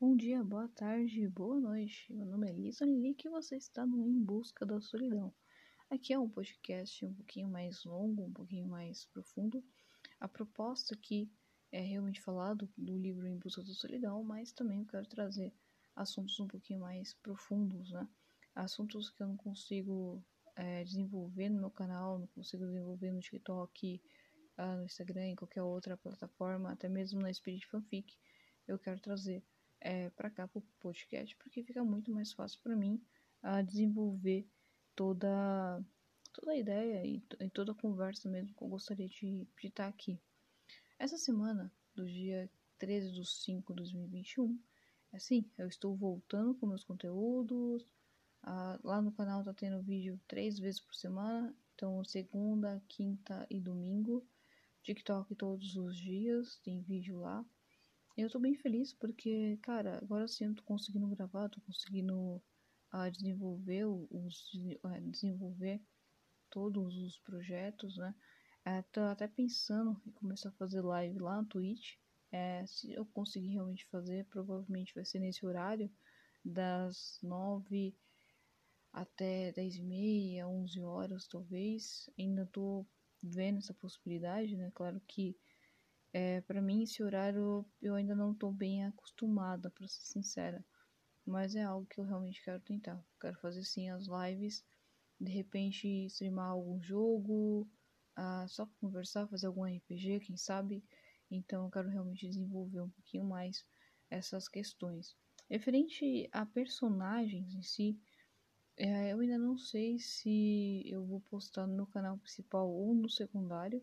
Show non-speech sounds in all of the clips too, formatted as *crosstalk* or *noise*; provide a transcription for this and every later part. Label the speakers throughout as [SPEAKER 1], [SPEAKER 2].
[SPEAKER 1] Bom dia, boa tarde, boa noite. Meu nome é Lisa Lilique e você está no Em Busca da Solidão. Aqui é um podcast um pouquinho mais longo, um pouquinho mais profundo. A proposta aqui é realmente falar do, do livro Em Busca da Solidão, mas também eu quero trazer assuntos um pouquinho mais profundos, né? Assuntos que eu não consigo é, desenvolver no meu canal, não consigo desenvolver no TikTok, uh, no Instagram, em qualquer outra plataforma, até mesmo na Spirit Fanfic, eu quero trazer é, para cá para o podcast, porque fica muito mais fácil para mim a desenvolver toda, toda a ideia e, e, toda a conversa mesmo que eu gostaria de, estar aqui. Essa semana, do dia 13 de 5 de 2021, assim, eu estou voltando com meus conteúdos. Ah, lá no canal tá tendo vídeo três vezes por semana, então segunda, quinta e domingo. TikTok todos os dias, tem vídeo lá. Eu tô bem feliz porque, cara, agora sim eu tô conseguindo gravar, tô conseguindo uh, desenvolver os uh, desenvolver todos os projetos, né? Uh, tô até pensando em começar a fazer live lá no Twitch. É, se eu conseguir realmente fazer, provavelmente vai ser nesse horário, das nove até dez e meia, onze horas talvez. Ainda tô vendo essa possibilidade, né? Claro que é, para mim, esse horário eu ainda não estou bem acostumada, para ser sincera. Mas é algo que eu realmente quero tentar. Quero fazer sim as lives, de repente streamar algum jogo, ah, só conversar, fazer algum RPG, quem sabe. Então eu quero realmente desenvolver um pouquinho mais essas questões. Referente a personagens em si, é, eu ainda não sei se eu vou postar no canal principal ou no secundário.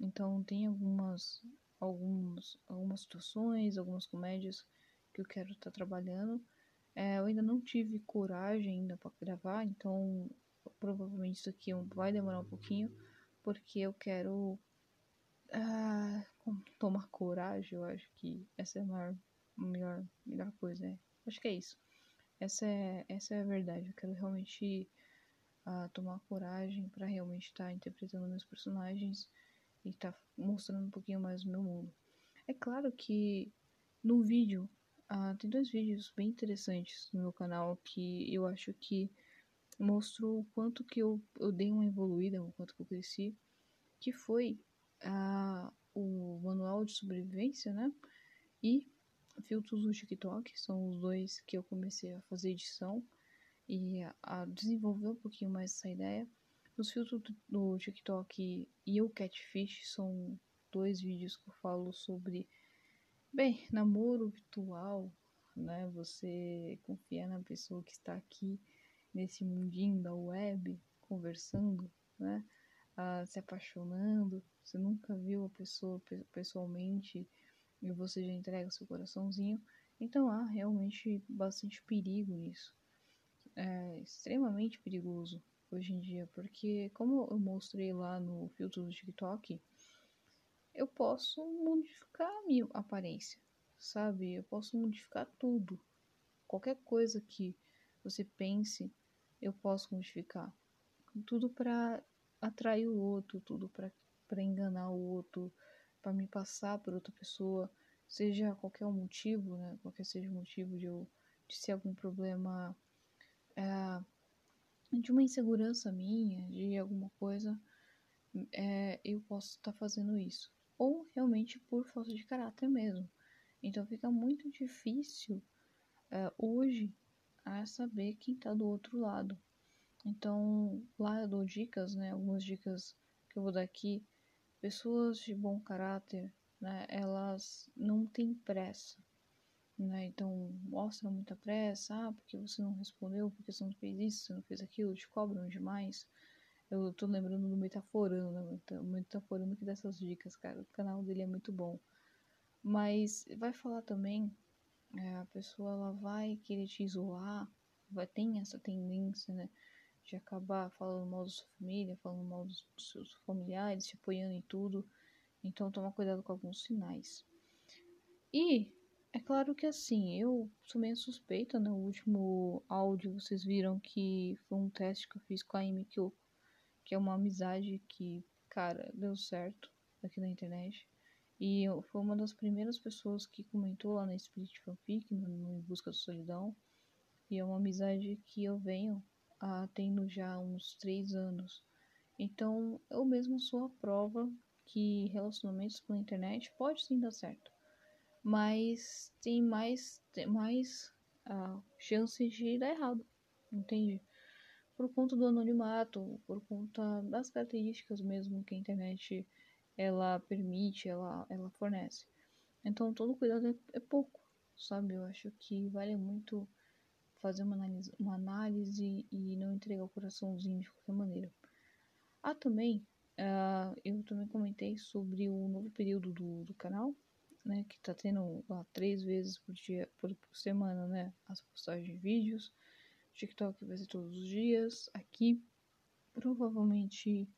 [SPEAKER 1] Então tem algumas, algumas, algumas situações, algumas comédias que eu quero estar tá trabalhando. É, eu ainda não tive coragem ainda para gravar, então provavelmente isso aqui vai demorar um pouquinho, porque eu quero uh, tomar coragem. Eu acho que essa é a maior, melhor, melhor coisa. Né? Acho que é isso. Essa é, essa é a verdade. Eu quero realmente uh, tomar coragem para realmente estar tá interpretando meus personagens e tá mostrando um pouquinho mais do meu mundo. É claro que no vídeo, ah, tem dois vídeos bem interessantes no meu canal que eu acho que mostrou o quanto que eu, eu dei uma evoluída, o quanto que eu cresci, que foi ah, o manual de sobrevivência, né? E filtros do TikTok, são os dois que eu comecei a fazer edição e a desenvolver um pouquinho mais essa ideia. Os filtros do TikTok e o Catfish são dois vídeos que eu falo sobre, bem, namoro virtual, né? Você confiar na pessoa que está aqui nesse mundinho da web, conversando, né? Ah, se apaixonando. Você nunca viu a pessoa pessoalmente e você já entrega seu coraçãozinho. Então há realmente bastante perigo nisso. É extremamente perigoso hoje em dia, porque como eu mostrei lá no filtro do TikTok, eu posso modificar a minha aparência, sabe? Eu posso modificar tudo. Qualquer coisa que você pense, eu posso modificar. Tudo para atrair o outro, tudo para enganar o outro, para me passar por outra pessoa, seja qualquer motivo, né? Qualquer seja o motivo de eu de ser algum problema é, de uma insegurança minha, de alguma coisa, é, eu posso estar tá fazendo isso. Ou realmente por falta de caráter mesmo. Então fica muito difícil é, hoje a saber quem está do outro lado. Então lá eu dou dicas, né? Algumas dicas que eu vou dar aqui. Pessoas de bom caráter, né? Elas não têm pressa né? Então mostra muita pressa, ah, porque você não respondeu, porque você não fez isso, você não fez aquilo, te cobram demais. Eu tô lembrando do Metaforando, né? Metaforando que dessas dicas, cara. O canal dele é muito bom. Mas vai falar também, é, a pessoa ela vai querer te isolar, vai ter essa tendência, né? De acabar falando mal da sua família, falando mal dos seus familiares, te apoiando em tudo. Então toma cuidado com alguns sinais. E é claro que assim, eu sou meio suspeita, no né? último áudio vocês viram que foi um teste que eu fiz com a Amy que é uma amizade que, cara, deu certo aqui na internet. E eu, foi uma das primeiras pessoas que comentou lá na Spirit Fanfic, no, no Em Busca da Solidão. E é uma amizade que eu venho ah, tendo já uns três anos. Então, eu mesmo sou a prova que relacionamentos pela internet pode sim dar certo. Mas tem mais, tem mais ah, chances de dar errado, entende? Por conta do anonimato, por conta das características mesmo que a internet ela permite, ela, ela fornece. Então, todo cuidado é, é pouco, sabe? Eu acho que vale muito fazer uma análise, uma análise e não entregar o coraçãozinho de qualquer maneira. Ah, também, uh, eu também comentei sobre o novo período do, do canal, né, que tá tendo lá três vezes por dia, por, semana, né, as postagens de vídeos. TikTok vai ser todos os dias. Aqui, provavelmente,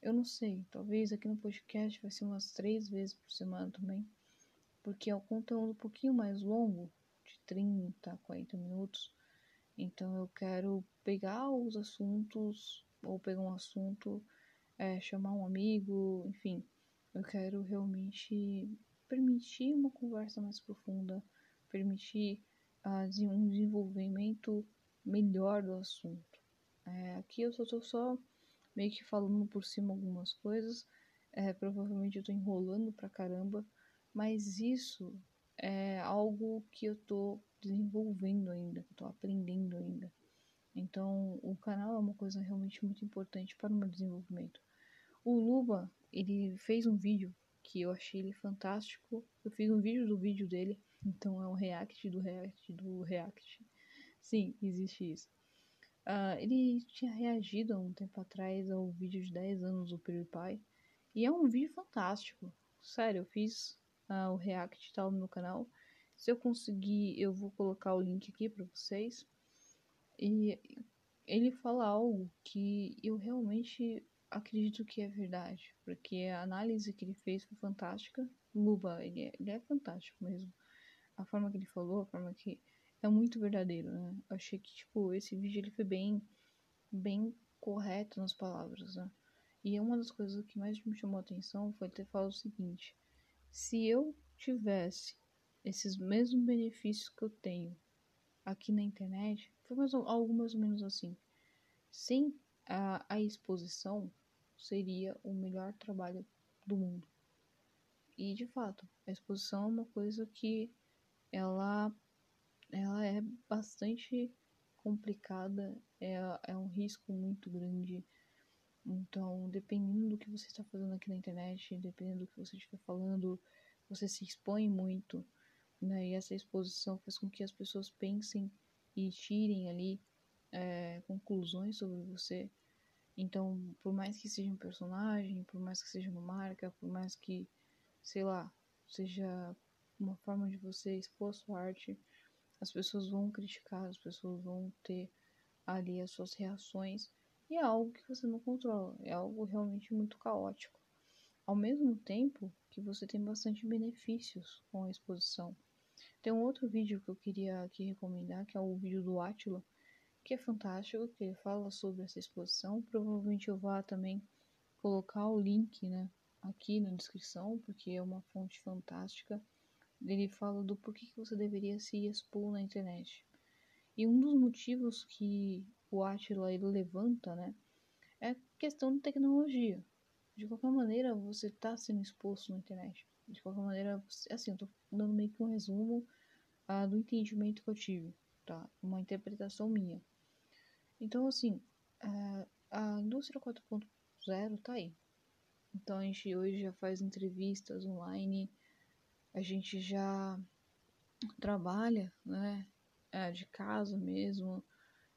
[SPEAKER 1] eu não sei, talvez aqui no podcast vai ser umas três vezes por semana também, porque é um conteúdo um pouquinho mais longo, de 30, 40 minutos. Então eu quero pegar os assuntos, ou pegar um assunto, é, chamar um amigo, enfim. Eu quero realmente permitir uma conversa mais profunda, permitir uh, um desenvolvimento melhor do assunto. É, aqui eu só tô só meio que falando por cima algumas coisas. É, provavelmente eu tô enrolando pra caramba, mas isso é algo que eu tô desenvolvendo ainda, tô aprendendo ainda. Então, o canal é uma coisa realmente muito importante para o meu desenvolvimento. O Luba, ele fez um vídeo que eu achei ele fantástico. Eu fiz um vídeo do vídeo dele, então é um react do react do react. Sim, existe isso. Uh, ele tinha reagido há um tempo atrás ao vídeo de 10 anos do PewDiePie. E é um vídeo fantástico. Sério, eu fiz uh, o react tal no meu canal. Se eu conseguir, eu vou colocar o link aqui para vocês. E ele fala algo que eu realmente acredito que é verdade. Porque a análise que ele fez foi fantástica. Luba, ele é, ele é fantástico mesmo. A forma que ele falou, a forma que é muito verdadeiro, né? Eu achei que, tipo, esse vídeo ele foi bem, bem correto nas palavras, né? E uma das coisas que mais me chamou a atenção foi ter falado o seguinte: se eu tivesse esses mesmos benefícios que eu tenho aqui na internet, foi mais, algo mais ou menos assim. Sem a, a exposição, seria o melhor trabalho do mundo. E de fato, a exposição é uma coisa que ela ela é bastante complicada, é, é um risco muito grande. Então, dependendo do que você está fazendo aqui na internet, dependendo do que você estiver falando, você se expõe muito, né? E essa exposição faz com que as pessoas pensem e tirem ali é, conclusões sobre você. Então, por mais que seja um personagem, por mais que seja uma marca, por mais que, sei lá, seja uma forma de você expor sua arte, as pessoas vão criticar, as pessoas vão ter ali as suas reações e é algo que você não controla, é algo realmente muito caótico. Ao mesmo tempo que você tem bastante benefícios com a exposição. Tem um outro vídeo que eu queria aqui recomendar, que é o vídeo do Átila, que é fantástico, que ele fala sobre essa exposição. Provavelmente eu vá também colocar o link, né, aqui na descrição, porque é uma fonte fantástica ele fala do porquê que você deveria se expor na internet. E um dos motivos que o Atila ele levanta, né, é questão de tecnologia. De qualquer maneira, você está sendo exposto na internet. De qualquer maneira, assim, eu tô dando meio que um resumo uh, do entendimento que eu tive, tá? Uma interpretação minha. Então, assim, uh, a indústria 4.0 tá aí. Então, a gente hoje já faz entrevistas online, a gente já trabalha, né? É, de casa mesmo.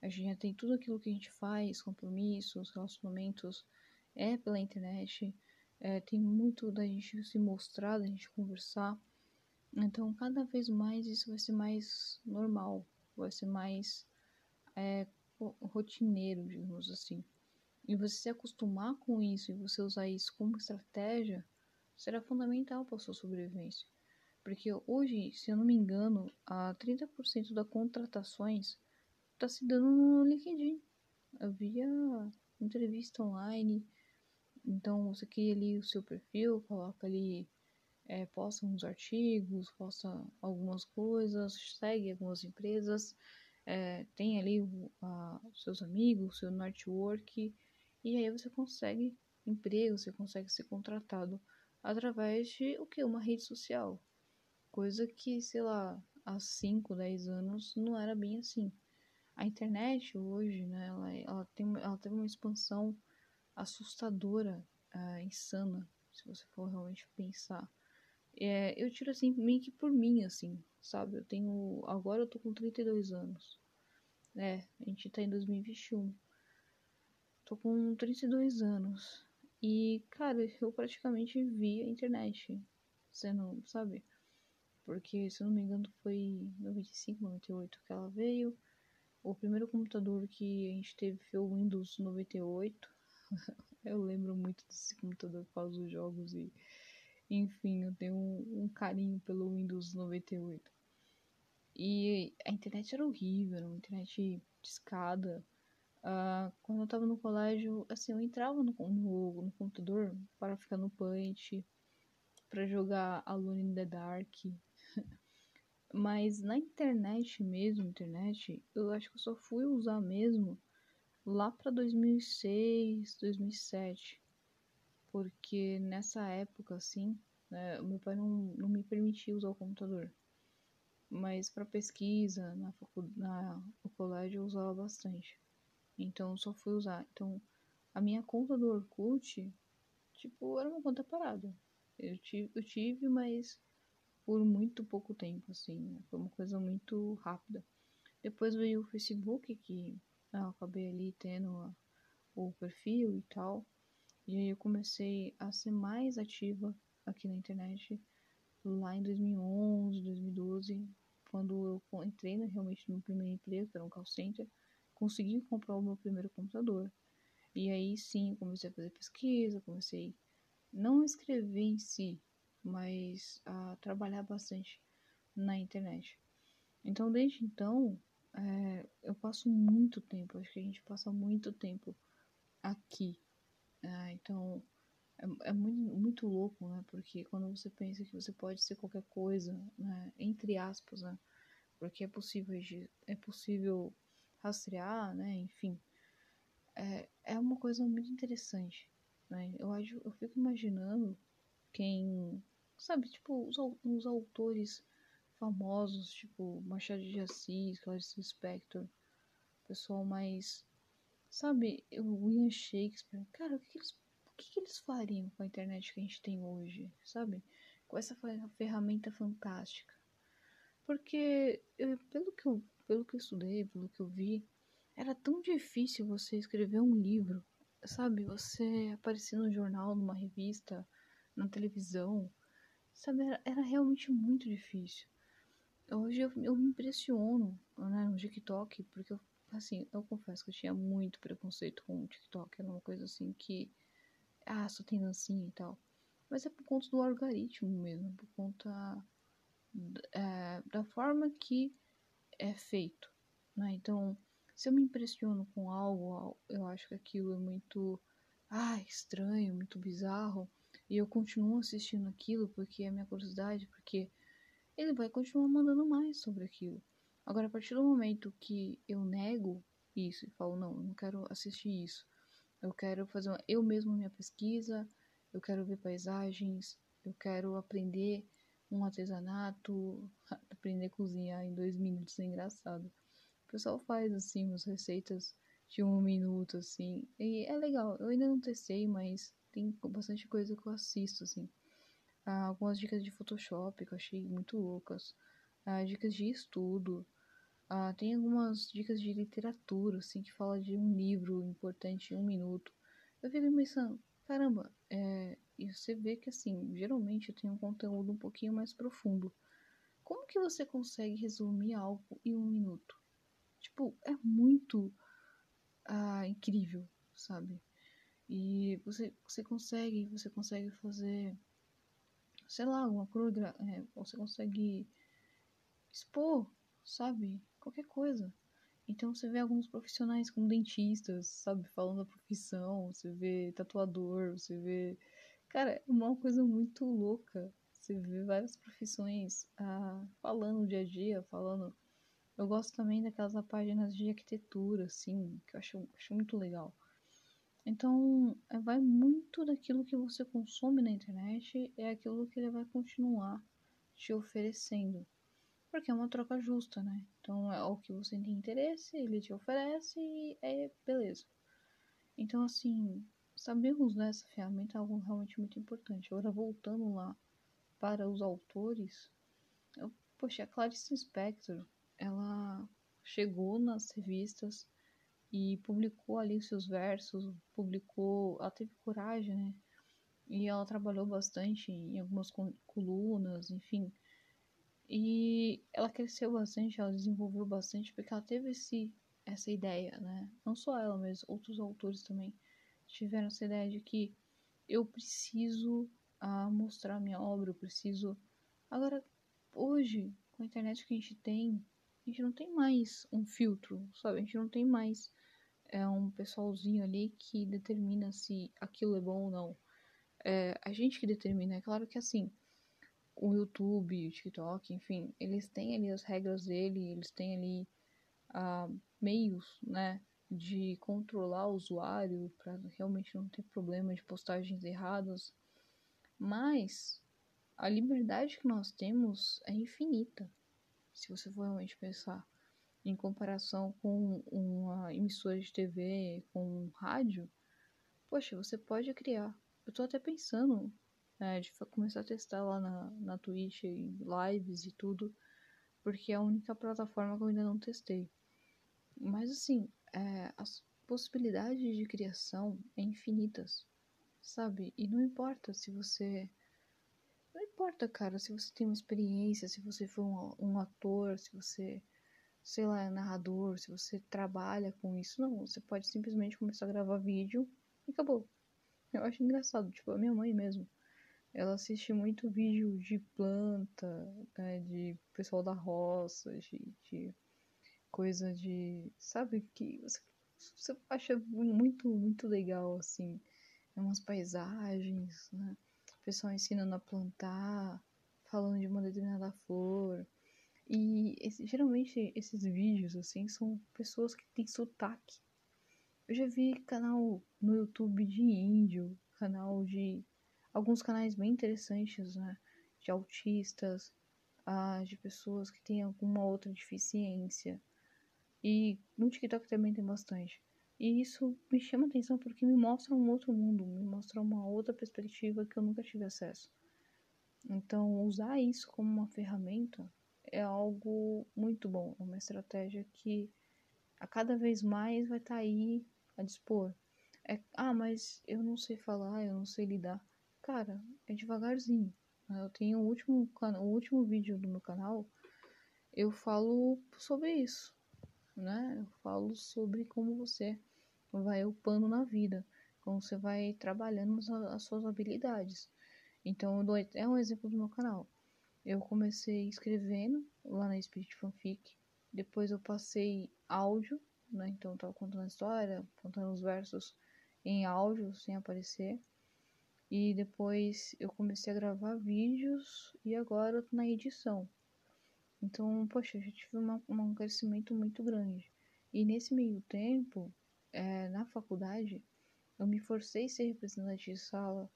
[SPEAKER 1] A gente já tem tudo aquilo que a gente faz, compromissos, relacionamentos, é pela internet. É, tem muito da gente se mostrar, da gente conversar. Então, cada vez mais isso vai ser mais normal, vai ser mais é, rotineiro, digamos assim. E você se acostumar com isso e você usar isso como estratégia será fundamental para a sua sobrevivência. Porque hoje, se eu não me engano, a 30% das contratações está se dando no LinkedIn. Via entrevista online. Então você cria ali o seu perfil, coloca ali é, posta uns artigos, posta algumas coisas, segue algumas empresas, é, tem ali o, a, seus amigos, seu network, e aí você consegue emprego, você consegue ser contratado através de o que? Uma rede social. Coisa que, sei lá, há 5, 10 anos não era bem assim. A internet hoje, né, ela, ela, tem, ela teve uma expansão assustadora, uh, insana, se você for realmente pensar. É, eu tiro assim, meio que por mim, assim, sabe? Eu tenho. Agora eu tô com 32 anos. É, a gente tá em 2021. Tô com 32 anos. E, cara, eu praticamente vi a internet. Sendo, sabe? Porque, se eu não me engano, foi em 95, 98 que ela veio. O primeiro computador que a gente teve foi o Windows 98. *laughs* eu lembro muito desse computador por causa dos jogos e enfim, eu tenho um, um carinho pelo Windows 98. E a internet era horrível, era uma internet discada. Uh, quando eu tava no colégio, assim, eu entrava no, no, no computador para ficar no Punch, para jogar Alone in the Dark. *laughs* Mas na internet mesmo, internet, eu acho que eu só fui usar mesmo lá para 2006, 2007 porque nessa época, assim, né, meu pai não, não me permitia usar o computador. Mas para pesquisa, na, na, no colégio eu usava bastante. Então só fui usar. Então a minha conta do Orkut, tipo, era uma conta parada. Eu tive, eu tive mas por muito pouco tempo, assim. Né? Foi uma coisa muito rápida. Depois veio o Facebook, que ah, eu acabei ali tendo a, o perfil e tal. E aí eu comecei a ser mais ativa aqui na internet lá em 2011, 2012, quando eu entrei né, realmente no meu primeiro emprego, que era um call center, consegui comprar o meu primeiro computador. E aí sim, eu comecei a fazer pesquisa, comecei não a escrever em si, mas a trabalhar bastante na internet. Então, desde então, é, eu passo muito tempo, acho que a gente passa muito tempo aqui ah, então, é, é, muito, muito louco, né? Porque quando você pensa que você pode ser qualquer coisa, né? Entre aspas, né? Porque é possível, é possível rastrear, né? Enfim, é, é uma coisa muito interessante, né? Eu, acho, eu fico imaginando quem, sabe, tipo, os, os autores famosos, tipo Machado de Assis, Clarice Lispector, pessoal mais Sabe, o William Shakespeare, cara, o que, eles, o que, que eles fariam com a internet que a gente tem hoje, sabe? Com essa ferramenta fantástica. Porque, eu, pelo, que eu, pelo que eu estudei, pelo que eu vi, era tão difícil você escrever um livro, sabe? Você aparecer no jornal, numa revista, na televisão, sabe? Era, era realmente muito difícil. Hoje eu, eu me impressiono né, no TikTok, porque eu assim, eu confesso que eu tinha muito preconceito com o TikTok. Era uma coisa assim que. Ah, só tem dancinha e tal. Mas é por conta do algoritmo mesmo, por conta é, da forma que é feito. Né? Então, se eu me impressiono com algo, eu acho que aquilo é muito ah, estranho, muito bizarro, e eu continuo assistindo aquilo porque é minha curiosidade, porque ele vai continuar mandando mais sobre aquilo. Agora, a partir do momento que eu nego isso e falo, não, eu não quero assistir isso, eu quero fazer uma, eu mesmo minha pesquisa, eu quero ver paisagens, eu quero aprender um artesanato, *laughs* aprender a cozinhar em dois minutos é engraçado. O pessoal faz assim umas receitas de um minuto assim, e é legal. Eu ainda não testei, mas tem bastante coisa que eu assisto assim. Ah, algumas dicas de Photoshop que eu achei muito loucas. Ah, dicas de estudo. Ah, tem algumas dicas de literatura, assim, que fala de um livro importante em um minuto. Eu fico pensando, caramba, é, e você vê que, assim, geralmente tem um conteúdo um pouquinho mais profundo. Como que você consegue resumir algo em um minuto? Tipo, é muito ah, incrível, sabe? E você, você consegue, você consegue fazer, sei lá, alguma coisa, é, você consegue expor, sabe? Qualquer coisa. Então você vê alguns profissionais como dentistas, sabe, falando da profissão, você vê tatuador, você vê. Cara, é uma coisa muito louca, Você vê várias profissões ah, falando dia a dia, falando. Eu gosto também daquelas páginas de arquitetura, assim, que eu acho, acho muito legal. Então, é, vai muito daquilo que você consome na internet, é aquilo que ele vai continuar te oferecendo. Porque é uma troca justa, né? Então, é o que você tem interesse, ele te oferece e é beleza. Então, assim, sabemos dessa ferramenta é algo realmente muito importante. Agora, voltando lá para os autores, eu, poxa, a Clarice Spector, ela chegou nas revistas e publicou ali seus versos, publicou, ela teve coragem, né? E ela trabalhou bastante em algumas colunas, enfim. E ela cresceu bastante, ela desenvolveu bastante, porque ela teve esse, essa ideia, né? Não só ela, mas outros autores também tiveram essa ideia de que eu preciso ah, mostrar minha obra, eu preciso. Agora, hoje, com a internet que a gente tem, a gente não tem mais um filtro, sabe? A gente não tem mais é, um pessoalzinho ali que determina se aquilo é bom ou não. É a gente que determina. É claro que assim, o YouTube, o TikTok, enfim, eles têm ali as regras dele, eles têm ali ah, meios, né? de controlar o usuário para realmente não ter problema de postagens erradas, mas a liberdade que nós temos é infinita. Se você for realmente pensar em comparação com uma emissora de TV, com um rádio, poxa, você pode criar. Eu tô até pensando né, de começar a testar lá na, na Twitch, lives e tudo, porque é a única plataforma que eu ainda não testei. Mas assim, é, as possibilidades de criação é infinitas, sabe? E não importa se você. Não importa, cara, se você tem uma experiência, se você for um, um ator, se você, sei lá, é narrador, se você trabalha com isso. Não, você pode simplesmente começar a gravar vídeo e acabou. Eu acho engraçado, tipo, a minha mãe mesmo. Ela assiste muito vídeo de planta, né, de pessoal da roça, de, de coisa de. Sabe? Que você, você acha muito, muito legal, assim. É umas paisagens, né? O pessoal ensinando a plantar, falando de uma determinada flor. E esse, geralmente esses vídeos, assim, são pessoas que têm sotaque. Eu já vi canal no YouTube de índio, canal de. Alguns canais bem interessantes, né? De autistas, ah, de pessoas que têm alguma outra deficiência. E no TikTok também tem bastante. E isso me chama atenção porque me mostra um outro mundo, me mostra uma outra perspectiva que eu nunca tive acesso. Então, usar isso como uma ferramenta é algo muito bom, é uma estratégia que a cada vez mais vai estar tá aí a dispor. É, ah, mas eu não sei falar, eu não sei lidar. Cara, é devagarzinho. Eu tenho o último, o último vídeo do meu canal, eu falo sobre isso né? Eu falo sobre como você vai upando na vida, como você vai trabalhando as suas habilidades. Então, é um exemplo do meu canal. Eu comecei escrevendo lá na Spirit Fanfic, depois eu passei áudio, né? Então, eu tava contando a história, contando os versos em áudio, sem aparecer. E depois eu comecei a gravar vídeos e agora eu tô na edição. Então, poxa, eu já tive uma, um crescimento muito grande. E nesse meio tempo, é, na faculdade, eu me forcei a ser representante de sala,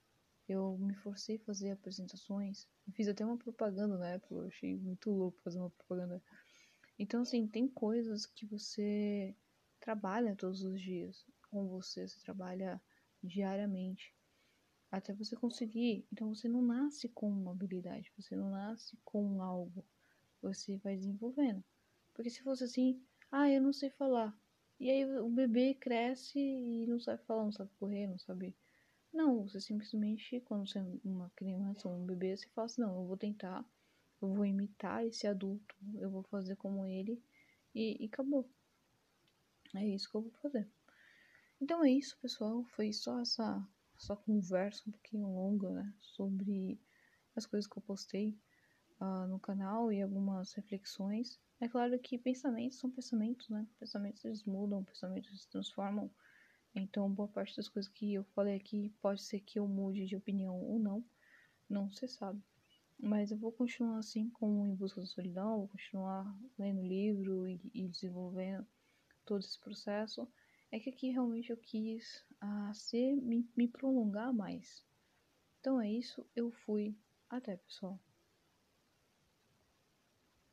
[SPEAKER 1] eu me forcei a fazer apresentações. Eu fiz até uma propaganda na época, eu achei muito louco fazer uma propaganda. Então, assim, tem coisas que você trabalha todos os dias com você, você trabalha diariamente até você conseguir. Então, você não nasce com uma habilidade, você não nasce com algo você vai desenvolvendo. Porque se fosse assim, ah, eu não sei falar. E aí o bebê cresce e não sabe falar, não sabe correr, não sabe. Não, você simplesmente, quando você é uma criança ou um bebê, você fala assim, não, eu vou tentar, eu vou imitar esse adulto, eu vou fazer como ele e, e acabou. É isso que eu vou fazer. Então é isso, pessoal. Foi só essa, essa conversa um pouquinho longa, né? Sobre as coisas que eu postei uh, no canal e algumas reflexões. É claro que pensamentos são pensamentos, né? Pensamentos eles mudam, pensamentos se transformam. Então, boa parte das coisas que eu falei aqui pode ser que eu mude de opinião ou não. Não se sabe. Mas eu vou continuar assim como Em Busca da Solidão, vou continuar lendo livro e, e desenvolvendo todo esse processo. É que aqui realmente eu quis uh, ser, me, me prolongar mais. Então é isso, eu fui. Até pessoal.